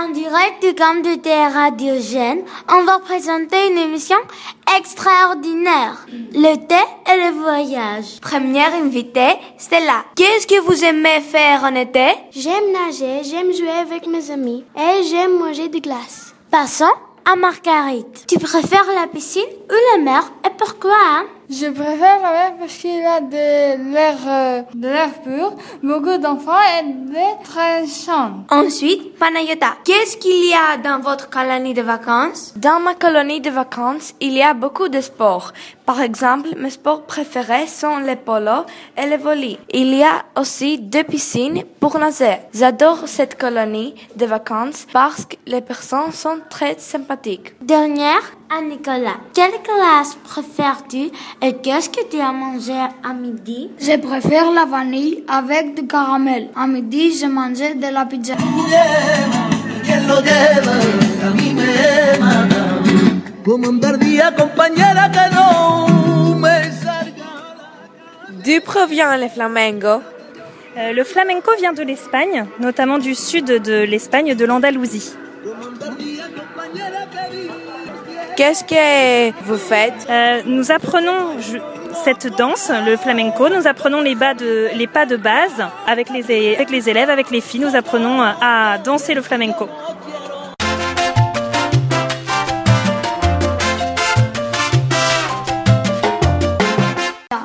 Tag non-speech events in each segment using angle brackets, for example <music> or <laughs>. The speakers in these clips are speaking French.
En direct du camp de terre Diogène, on va présenter une émission extraordinaire. Le thé et le voyage. Première invitée, Stella. Qu'est-ce que vous aimez faire en été? J'aime nager, j'aime jouer avec mes amis et j'aime manger de glace. Passons à Marguerite. Tu préfères la piscine ou la mer et pourquoi hein? Je préfère la mer parce qu'il a de l'air, euh, de l'air pur, beaucoup d'enfants et des très chants. Ensuite, Panayota. Qu'est-ce qu'il y a dans votre colonie de vacances? Dans ma colonie de vacances, il y a beaucoup de sports. Par exemple, mes sports préférés sont le polo et le volley. Il y a aussi deux piscines pour nager. J'adore cette colonie de vacances parce que les personnes sont très sympathiques. Dernière, à Nicolas. Quelle classe préfères-tu et qu'est-ce que tu as mangé à midi? Je préfère la vanille avec du caramel. À midi, je mangeais de la pizza. D'où provient le flamenco Euh, le flamenco vient de l'Espagne, notamment du sud de l'Espagne, de l'Andalousie. Qu'est-ce que vous faites? Euh, nous apprenons je- cette danse, le flamenco, nous apprenons les, bas de, les pas de base avec les, avec les élèves, avec les filles, nous apprenons euh, à danser le flamenco.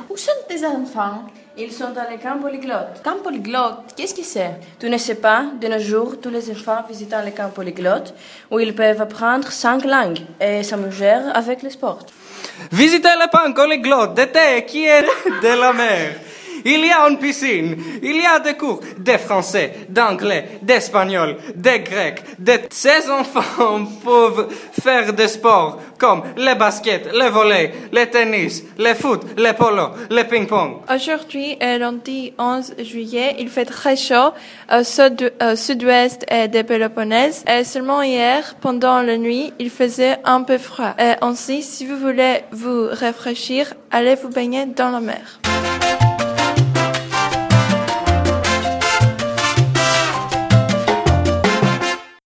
Où sont tes enfants? Ils sont dans le camp polyglotte. Camp polyglotte, qu'est-ce que c'est? Tu ne sais pas, de nos jours, tous les enfants visitent le camp polyglotte où ils peuvent apprendre cinq langues et s'amuser avec le sport. Visitez le camp polyglotte d'été qui est de la mer. Il y a une piscine, il y a des cours de français, d'anglais, d'espagnol, de grec. De... Ces enfants <laughs> peuvent faire des sports comme le basket, le volley, le tennis, le foot, le polo, le ping-pong. Aujourd'hui lundi 11 juillet. Il fait très chaud au sud- au sud-ouest euh, de Péloponnèse. Et seulement hier, pendant la nuit, il faisait un peu froid. Et ainsi, si vous voulez vous rafraîchir, allez vous baigner dans la mer.